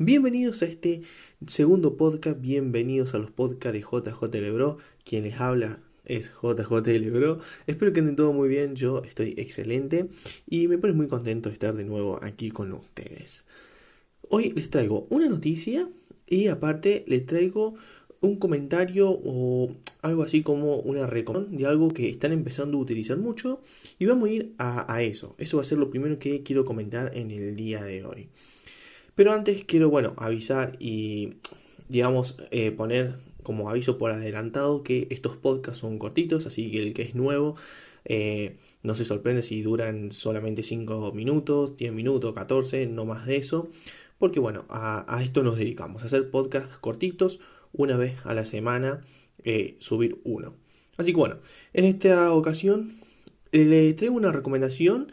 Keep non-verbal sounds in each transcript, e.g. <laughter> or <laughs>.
Bienvenidos a este segundo podcast, bienvenidos a los podcasts de JJ Lebro, quien les habla es JJ Lebro. Espero que anden todo muy bien, yo estoy excelente y me pone muy contento de estar de nuevo aquí con ustedes. Hoy les traigo una noticia y aparte les traigo un comentario o algo así como una recomendación de algo que están empezando a utilizar mucho y vamos a ir a, a eso. Eso va a ser lo primero que quiero comentar en el día de hoy. Pero antes quiero, bueno, avisar y, digamos, eh, poner como aviso por adelantado que estos podcasts son cortitos, así que el que es nuevo eh, no se sorprende si duran solamente 5 minutos, 10 minutos, 14, no más de eso, porque bueno, a, esto nos dedicamos, a hacer podcasts cortitos, una vez a la semana, eh, subir uno. Así que bueno, en esta ocasión le traigo una recomendación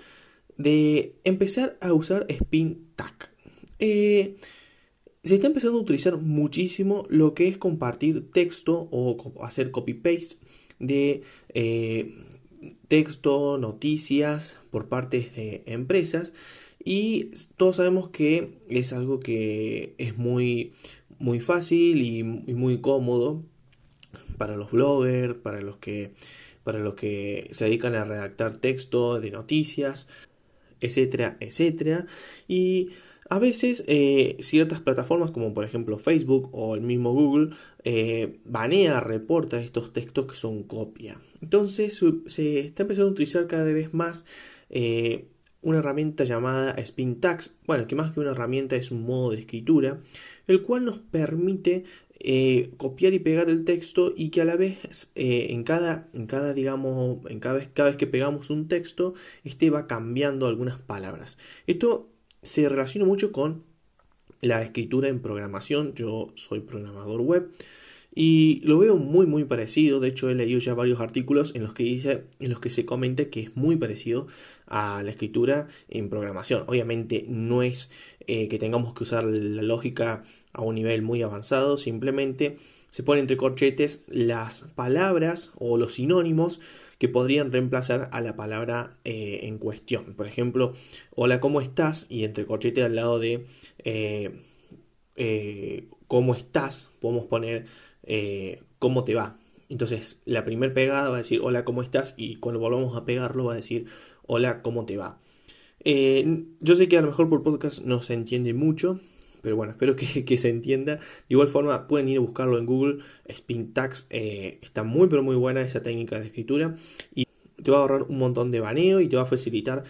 de empezar a usar Spin. Eh, se está empezando a utilizar muchísimo lo que es compartir texto o hacer copy-paste de eh, texto, noticias por parte de empresas. Y todos sabemos que es algo que es muy, muy fácil y, muy cómodo para los bloggers, para los que para los que se dedican a redactar texto de noticias, etcétera, etcétera. Y a veces eh, ciertas plataformas como por ejemplo Facebook o el mismo Google eh, banea, reporta estos textos que son copia. Entonces se está empezando a utilizar cada vez más eh, una herramienta llamada Spin Tags, bueno, que más que una herramienta es un modo de escritura, el cual nos permite copiar y pegar el texto y que a la vez en cada, en cada digamos, en cada vez, cada vez que pegamos un texto, este va cambiando algunas palabras. Esto se relaciona mucho con la escritura en programación. Yo soy programador web y lo veo muy muy parecido. De hecho he leído ya varios artículos en los que dice, en los que se comenta que es muy parecido a la escritura en programación. Obviamente no es eh, que tengamos que usar la lógica a un nivel muy avanzado. Simplemente se pone entre corchetes las palabras o los sinónimos que podrían reemplazar a la palabra eh, en cuestión. Por ejemplo, hola, ¿cómo estás? Y entre corchete al lado de eh, eh, ¿cómo estás? Podemos poner ¿cómo te va? Entonces, la primer pegada va a decir hola, ¿cómo estás? Y cuando volvamos a pegarlo va a decir hola, ¿cómo te va? yo sé que a lo mejor por podcast no se entiende mucho, pero bueno, espero que, se entienda. De igual forma, pueden ir a buscarlo en Google. Spintax eh, está muy, pero muy buena esa técnica de escritura y te va a ahorrar un montón de baneo y te va a facilitar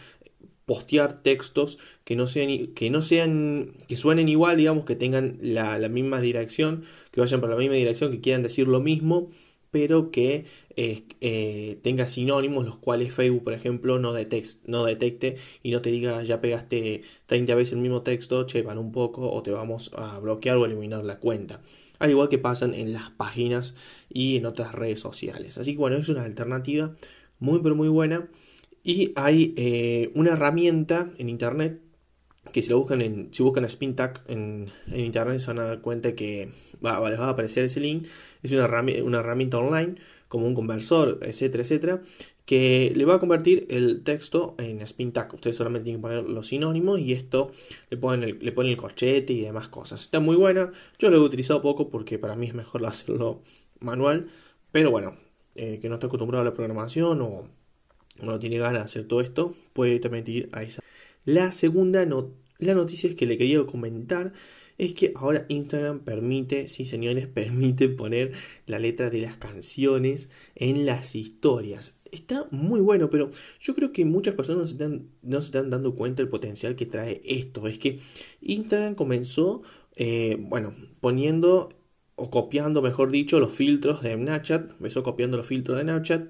postear textos que no sean que no sean que suenen igual digamos que tengan la, la misma dirección que vayan por la misma dirección que quieran decir lo mismo pero que eh, tenga sinónimos, los cuales Facebook, por ejemplo, no, no detecte y no te diga ya pegaste 30 veces el mismo texto, che, van un poco o te vamos a bloquear o eliminar la cuenta. Al igual que pasan en las páginas y en otras redes sociales. Así que bueno, es una alternativa muy pero muy buena. Y hay eh, una herramienta en internet que si lo buscan en, si buscan a SpinTag en, internet se van a dar cuenta que les va a aparecer ese link. Es una herramienta, una herramienta online, como un conversor, etcétera, etcétera, que le va a convertir el texto en SpinTag. Ustedes solamente tienen que poner los sinónimos y esto le ponen el, le ponen el corchete y demás cosas. Está muy buena. Yo lo he utilizado poco porque para mí es mejor <laughs> hacerlo manual. Pero bueno, eh, que no está acostumbrado a la programación o no tiene ganas de hacer todo esto, puede también ir a esa la segunda la noticia que le quería comentar es que ahora Instagram permite, sí señores, <laughs> permite poner la letra de las canciones en las historias. Está muy bueno, pero yo creo que muchas personas no se están, no se están dando cuenta del potencial que trae esto. Es que Instagram comenzó, eh, bueno, poniendo o copiando, mejor dicho, los filtros de Snapchat. Empezó copiando los filtros de Snapchat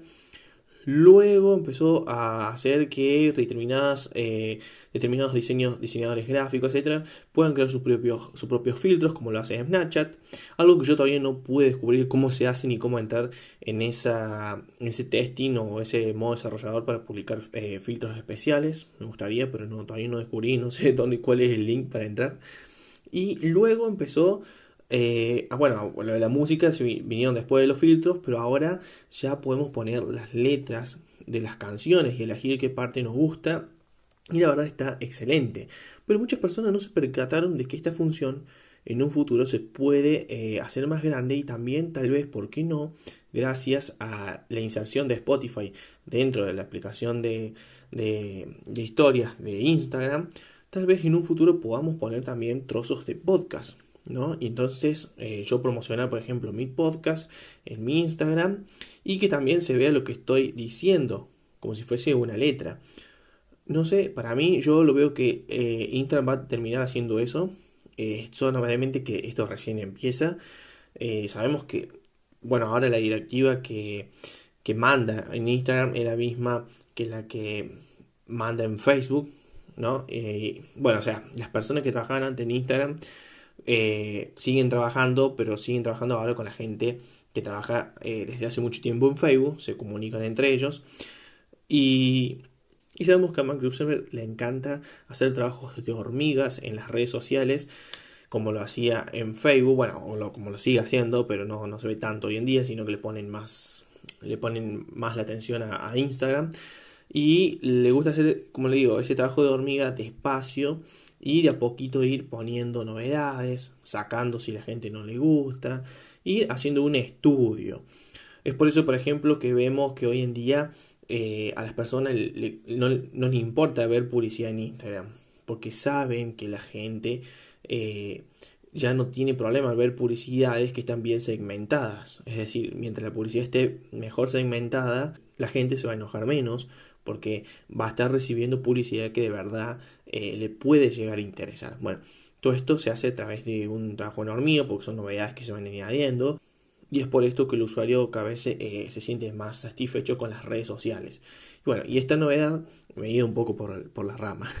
Luego empezó a hacer que determinadas, eh, determinados diseños, diseñadores gráficos, etcétera, puedan crear sus propios, sus propios filtros, como lo hace Snapchat. Algo que yo todavía no pude descubrir cómo se hace ni cómo entrar en, esa, ese testing o ese modo desarrollador para publicar eh, filtros especiales. Me gustaría, pero no, todavía no descubrí, no sé <laughs> dónde, cuál es el link para entrar. Y luego empezó eh, ah, bueno, lo de la música se vinieron después de los filtros, pero ahora ya podemos poner las letras de las canciones y elegir qué parte nos gusta Y la verdad está excelente. Pero muchas personas no se percataron de que esta función en un futuro se puede eh, hacer más grande y también tal vez, ¿por qué no? Gracias a la inserción de Spotify dentro de la aplicación de, de, historias de Instagram, tal vez en un futuro podamos poner también trozos de podcast. ¿No? Y entonces eh, yo promocionar, por ejemplo, mi podcast en mi Instagram y que también se vea lo que estoy diciendo, como si fuese una letra. No sé, para mí yo lo veo que eh, Instagram va a terminar haciendo eso. Eh, normalmente que esto recién empieza. Eh, sabemos que, bueno, ahora la directiva que, que manda en Instagram es la misma que la que manda en Facebook, ¿no? Bueno, o sea, las personas que trabajaban antes en Instagram siguen trabajando, pero siguen trabajando ahora con la gente que trabaja desde hace mucho tiempo en Facebook, se comunican entre ellos. Y y sabemos que a Mark Zuckerberg le encanta hacer trabajos de hormigas en las redes sociales, como lo hacía en Facebook, bueno, o como lo sigue haciendo, pero no, no se ve tanto hoy en día, sino que le ponen más, le ponen más la atención a Instagram. Y le gusta hacer, como le digo, ese trabajo de hormiga despacio y de a poquito ir poniendo novedades, sacando si la gente no le gusta, ir haciendo un estudio. Es por eso, por ejemplo, que vemos que hoy en día eh, a las personas no, les importa ver publicidad en Instagram, porque saben que la gente eh, ya no tiene problema al ver publicidades que están bien segmentadas. Es decir, mientras la publicidad esté mejor segmentada, la gente se va a enojar menos porque va a estar recibiendo publicidad que de verdad eh, le puede llegar a interesar. Bueno, todo esto se hace a través de un trabajo enorme porque son novedades que se van añadiendo y es por esto que el usuario cada vez eh, se, siente más satisfecho con las redes sociales. Y bueno, y esta novedad, me he ido un poco por, por la rama,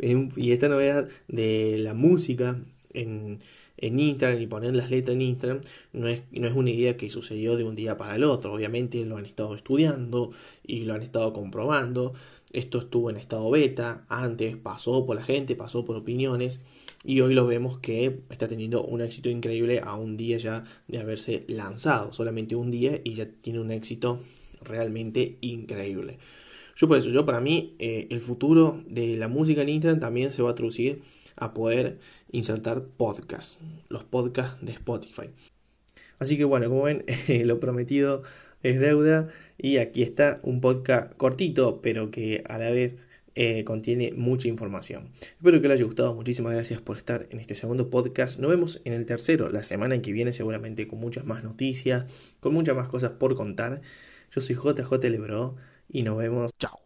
<laughs> y esta novedad de la música en, en Instagram y poner las letras en Instagram no es, no es una idea que sucedió de un día para el otro. Obviamente lo han estado estudiando y lo han estado comprobando. Esto estuvo en estado beta, antes pasó por la gente, pasó por opiniones y hoy lo vemos que está teniendo un éxito increíble a un día ya de haberse lanzado, solamente un día y ya tiene un éxito realmente increíble. Yo por eso, yo para mí eh, el futuro de la música en Instagram también se va a traducir a poder insertar podcasts, los podcasts de Spotify. Así que bueno, como ven, <laughs> lo prometido es deuda y aquí está un podcast cortito, pero que a la vez eh, contiene mucha información. Espero que les haya gustado. Muchísimas gracias por estar en este segundo podcast. Nos vemos en el tercero, la semana en que viene, seguramente con muchas más noticias, con muchas más cosas por contar. Yo soy JJ Lebro y nos vemos. Chao.